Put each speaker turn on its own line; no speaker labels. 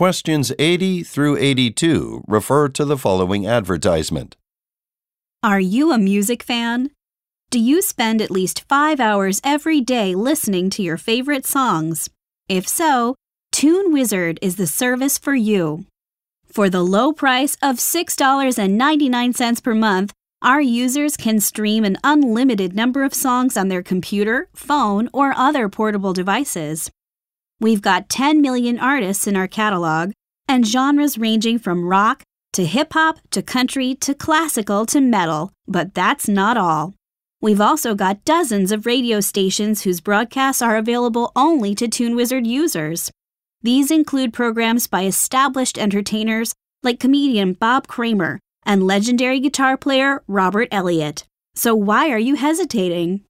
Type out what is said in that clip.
Questions 80 through 82 refer to the following advertisement.
Are you a music fan? Do you spend at least five hours every day listening to your favorite songs? If so, Tune Wizard is the service for you. For the low price of $6.99 per month, our users can stream an unlimited number of songs on their computer, phone, or other portable devices. We've got 10 million artists in our catalog and genres ranging from rock to hip hop to country to classical to metal, but that's not all. We've also got dozens of radio stations whose broadcasts are available only to TuneWizard users. These include programs by established entertainers like comedian Bob Kramer and legendary guitar player Robert Elliott. So why are you hesitating?